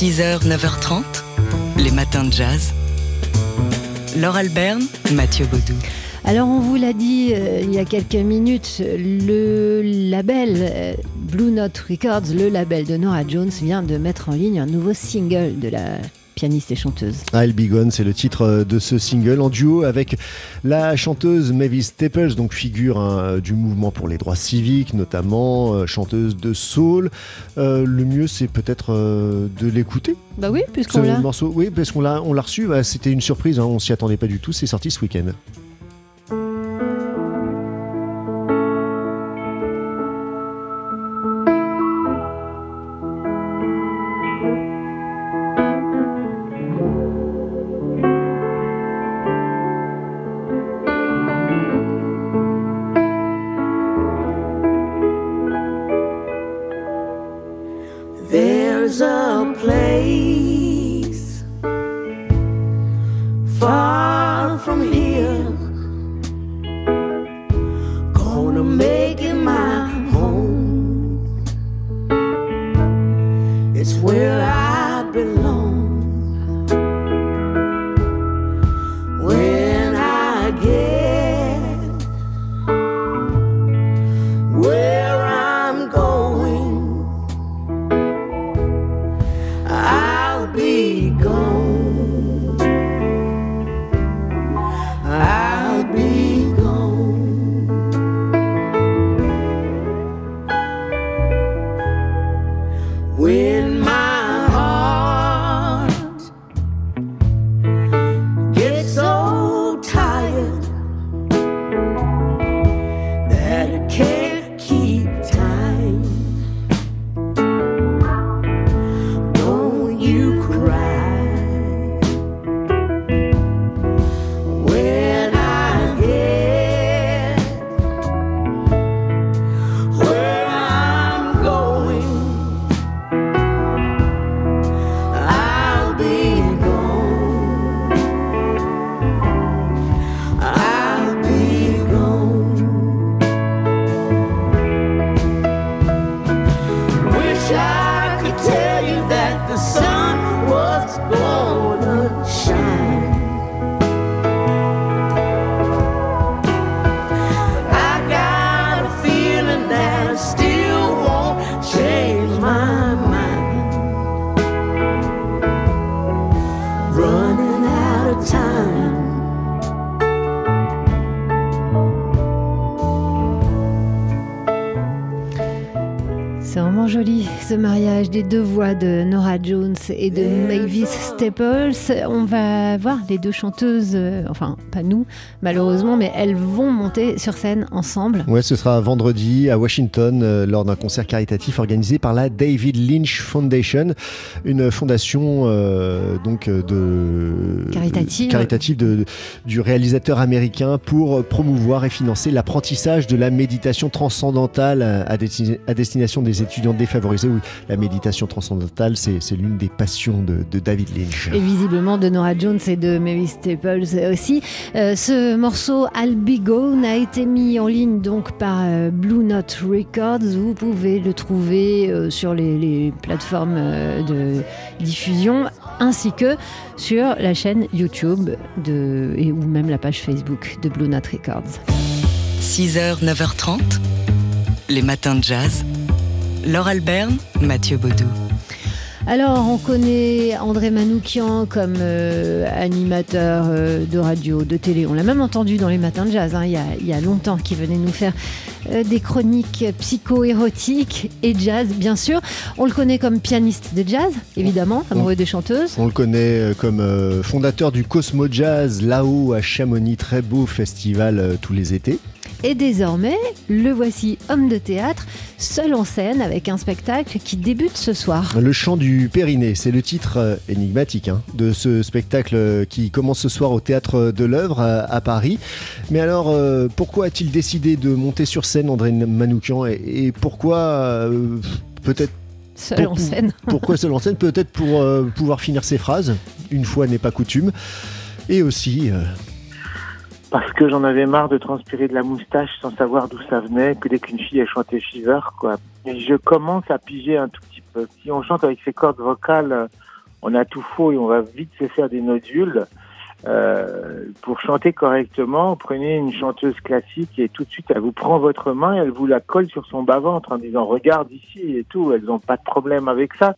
6h, 9h30, les matins de jazz. Laure Alberne, Mathieu Baudou. Alors on vous l'a dit euh, il y a quelques minutes, le label euh, Blue Note Records, le label de Nora Jones, vient de mettre en ligne un nouveau single de la pianiste et chanteuse. I'll Be Gone, c'est le titre de ce single en duo avec la chanteuse Mavis Staples, donc figure hein, du mouvement pour les droits civiques, notamment euh, chanteuse de soul. Euh, le mieux, c'est peut-être euh, de l'écouter. Bah oui, puisqu'on l'a. morceau, oui, parce qu'on l'a, on l'a reçu. Bah, c'était une surprise, hein, on s'y attendait pas du tout. C'est sorti ce week-end. Gonna make it my home. It's where I cry C'est vraiment joli ce mariage des deux voix de Nora Jones et de Mavis Staples. On va voir les deux chanteuses, euh, enfin pas nous malheureusement, mais elles vont monter sur scène ensemble. Ouais, ce sera vendredi à Washington euh, lors d'un concert caritatif organisé par la David Lynch Foundation, une fondation euh, donc de Caritative. caritative de- du réalisateur américain pour promouvoir et financer l'apprentissage de la méditation transcendantale à, à desti- à destination des étudiants défavorisés. Oui, la méditation transcendantale, c'est l'une des passions de, de David Lynch. Et visiblement de Nora Jones et de Mavis Staples aussi. Euh, ce morceau I'll Be Gone a été mis en ligne donc par euh, Blue Note Records. Vous pouvez le trouver euh, sur les, les plateformes euh, de diffusion ainsi que sur la chaîne YouTube de, et, ou même la page Facebook de Blue Note Records. 6h, 9h30, les matins de jazz. Laure Alberne, Mathieu Baudou. Alors, on connaît André Manoukian comme euh, animateur euh, de radio, de télé. On l'a même entendu dans les matins de jazz, hein, il, y a, il y a longtemps, qui venait nous faire euh, des chroniques psycho-érotiques et jazz, bien sûr. On le connaît comme pianiste de jazz, évidemment, amoureux des chanteuses. On le connaît comme euh, fondateur du Cosmo Jazz, là-haut à Chamonix, très beau festival euh, tous les étés. Et désormais, le voici homme de théâtre, seul en scène avec un spectacle qui débute ce soir. Le chant du Périnée, c'est le titre euh, énigmatique hein, de ce spectacle euh, qui commence ce soir au théâtre de l'œuvre à, à Paris. Mais alors, euh, pourquoi a-t-il décidé de monter sur scène, André Manoukian, et, et pourquoi euh, peut-être Seul en scène. pourquoi seul en scène? Peut-être pour euh, pouvoir finir ses phrases, une fois n'est pas coutume. Et aussi, euh, parce que j'en avais marre de transpirer de la moustache sans savoir d'où ça venait, que dès qu'une fille elle chantait Fever, quoi. Et je commence à piger un tout petit peu. Si on chante avec ses cordes vocales, on a tout faux et on va vite se faire des nodules. Euh, pour chanter correctement, prenez une chanteuse classique et tout de suite elle vous prend votre main et elle vous la colle sur son bas-ventre en disant regarde ici et tout. Elles n'ont pas de problème avec ça.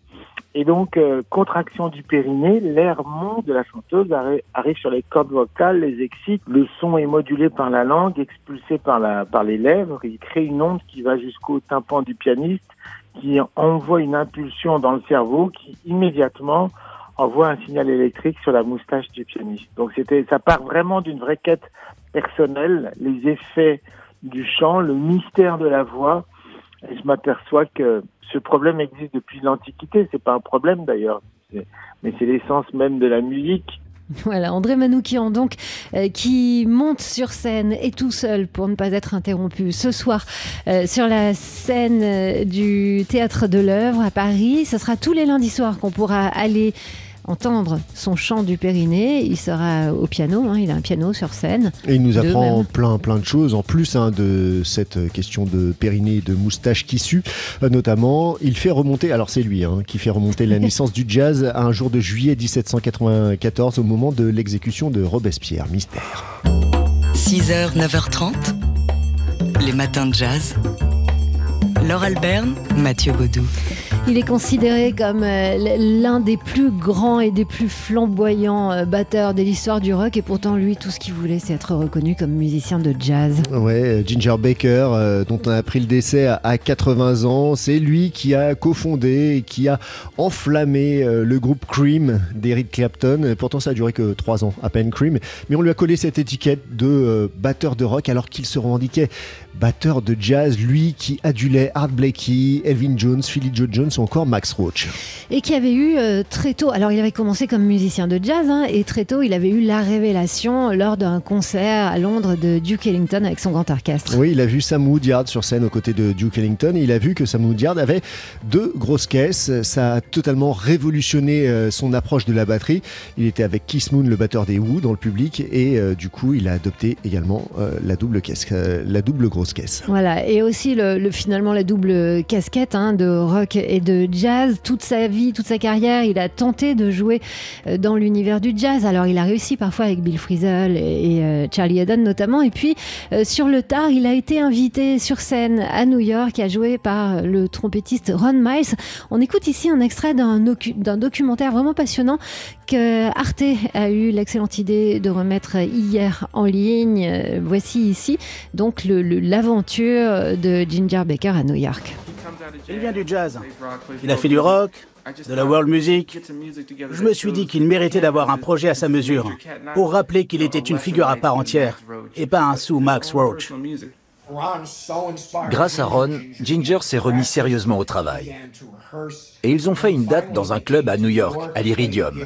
Et donc, euh, contraction du périnée, l'air monte de la chanteuse arri- arrive sur les cordes vocales, les excite, le son est modulé par la langue, expulsé par, la, par les lèvres, il crée une onde qui va jusqu'au tympan du pianiste, qui envoie une impulsion dans le cerveau, qui immédiatement envoie un signal électrique sur la moustache du pianiste. Donc c'était, ça part vraiment d'une vraie quête personnelle, les effets du chant, le mystère de la voix, et je m'aperçois que ce problème existe depuis l'Antiquité. C'est pas un problème d'ailleurs, mais c'est l'essence même de la musique. Voilà, André Manoukian, donc, euh, qui monte sur scène et tout seul pour ne pas être interrompu ce soir euh, sur la scène euh, du Théâtre de l'œuvre à Paris. Ce sera tous les lundis soirs qu'on pourra aller entendre son chant du Périnée. Il sera au piano, hein, il a un piano sur scène. Et il nous apprend plein plein de choses en plus hein, de cette question de périnée et de moustache qui sue. Euh, notamment, il fait remonter, alors c'est lui hein, qui fait remonter la naissance du jazz à un jour de juillet 1794 au moment de l'exécution de Robespierre. Mystère. 6h, 9h30, les matins de jazz. Laure Alberne, Mathieu Baudou. Il est considéré comme euh, l'un des plus grands et des plus flamboyants euh, batteurs de l'histoire du rock et pourtant lui tout ce qu'il voulait c'est être reconnu comme musicien de jazz. Ouais, Ginger Baker, euh, dont on a appris le décès à, à 80 ans, c'est lui qui a cofondé et qui a enflammé euh, le groupe Cream d'Eric Clapton. Pourtant, ça a duré que 3 ans, à peine Cream. Mais on lui a collé cette étiquette de euh, batteur de rock alors qu'il se revendiquait batteur de jazz, lui qui adulait Art Blakey, Elvin Jones, Philly Joe Jones ou encore Max Roach. Et qui avait eu euh, très tôt, alors il avait commencé comme musicien de jazz hein, et très tôt il avait eu la révélation lors d'un concert à Londres de Duke Ellington avec son grand orchestre. Oui, il a vu Sam Woodyard sur scène aux côtés de Duke Ellington. Et il a vu que Sam Woodyard avait deux grosses caisses. Ça a totalement révolutionné euh, son approche de la batterie. Il était avec Keith Moon, le batteur des Who, dans le public. Et euh, du coup, il a adopté également la double caisse, la double grosse caisse. Voilà, et aussi le, le- finalement la double casquette hein, de rock et de jazz. Toute sa vie, toute sa carrière, il a tenté de jouer euh, dans l'univers du jazz. Alors il a réussi parfois avec Bill Frisell et, euh, Charlie Haddon notamment. Et puis euh, sur le tard, il a été invité sur scène à New York, à jouer par le trompettiste Ron Miles. On écoute ici un extrait d'un docu- d'un documentaire vraiment passionnant que Arte a eu l'excellente idée de remettre hier en ligne. Voici ici donc l'aventure de Ginger Baker à New York. Il vient du jazz. Il a fait du rock, de la world music. Je me suis dit qu'il méritait d'avoir un projet à sa mesure pour rappeler qu'il était une figure à part entière et pas un sous Max Roach. Grâce à Ron, Ginger s'est remis sérieusement au travail. Et ils ont fait une date dans un club à New York, à l'Iridium.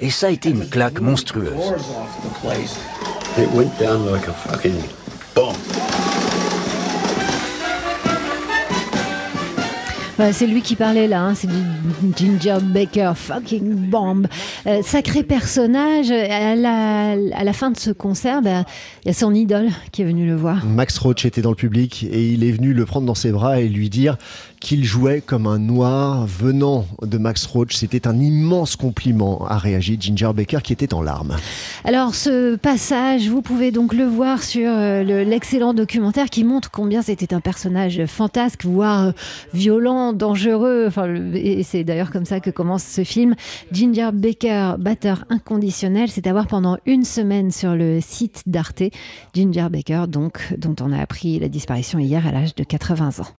Et ça a été une claque monstrueuse. It went down like a fucking bomb. Voilà, c'est lui qui parlait là, hein, c'est du Ginger Baker, fucking bomb. Euh, sacré personnage. À la, à la fin de ce concert, ben, il y a son idole qui est venu le voir. Max Roach était dans le public et il est venu le prendre dans ses bras et lui dire qu'il jouait comme un noir venant de Max Roach. C'était un immense compliment, a réagi Ginger Baker qui était en larmes. Alors ce passage, vous pouvez donc le voir sur euh, le- l'excellent documentaire qui montre combien c'était un personnage fantasque, voire euh, dangereux. Enfin, et c'est d'ailleurs comme ça que commence ce film. Ginger Baker, batteur inconditionnel, c'est à voir pendant une semaine sur le site d'Arte. Ginger Baker, donc, dont on a appris la disparition hier à l'âge de 80 ans.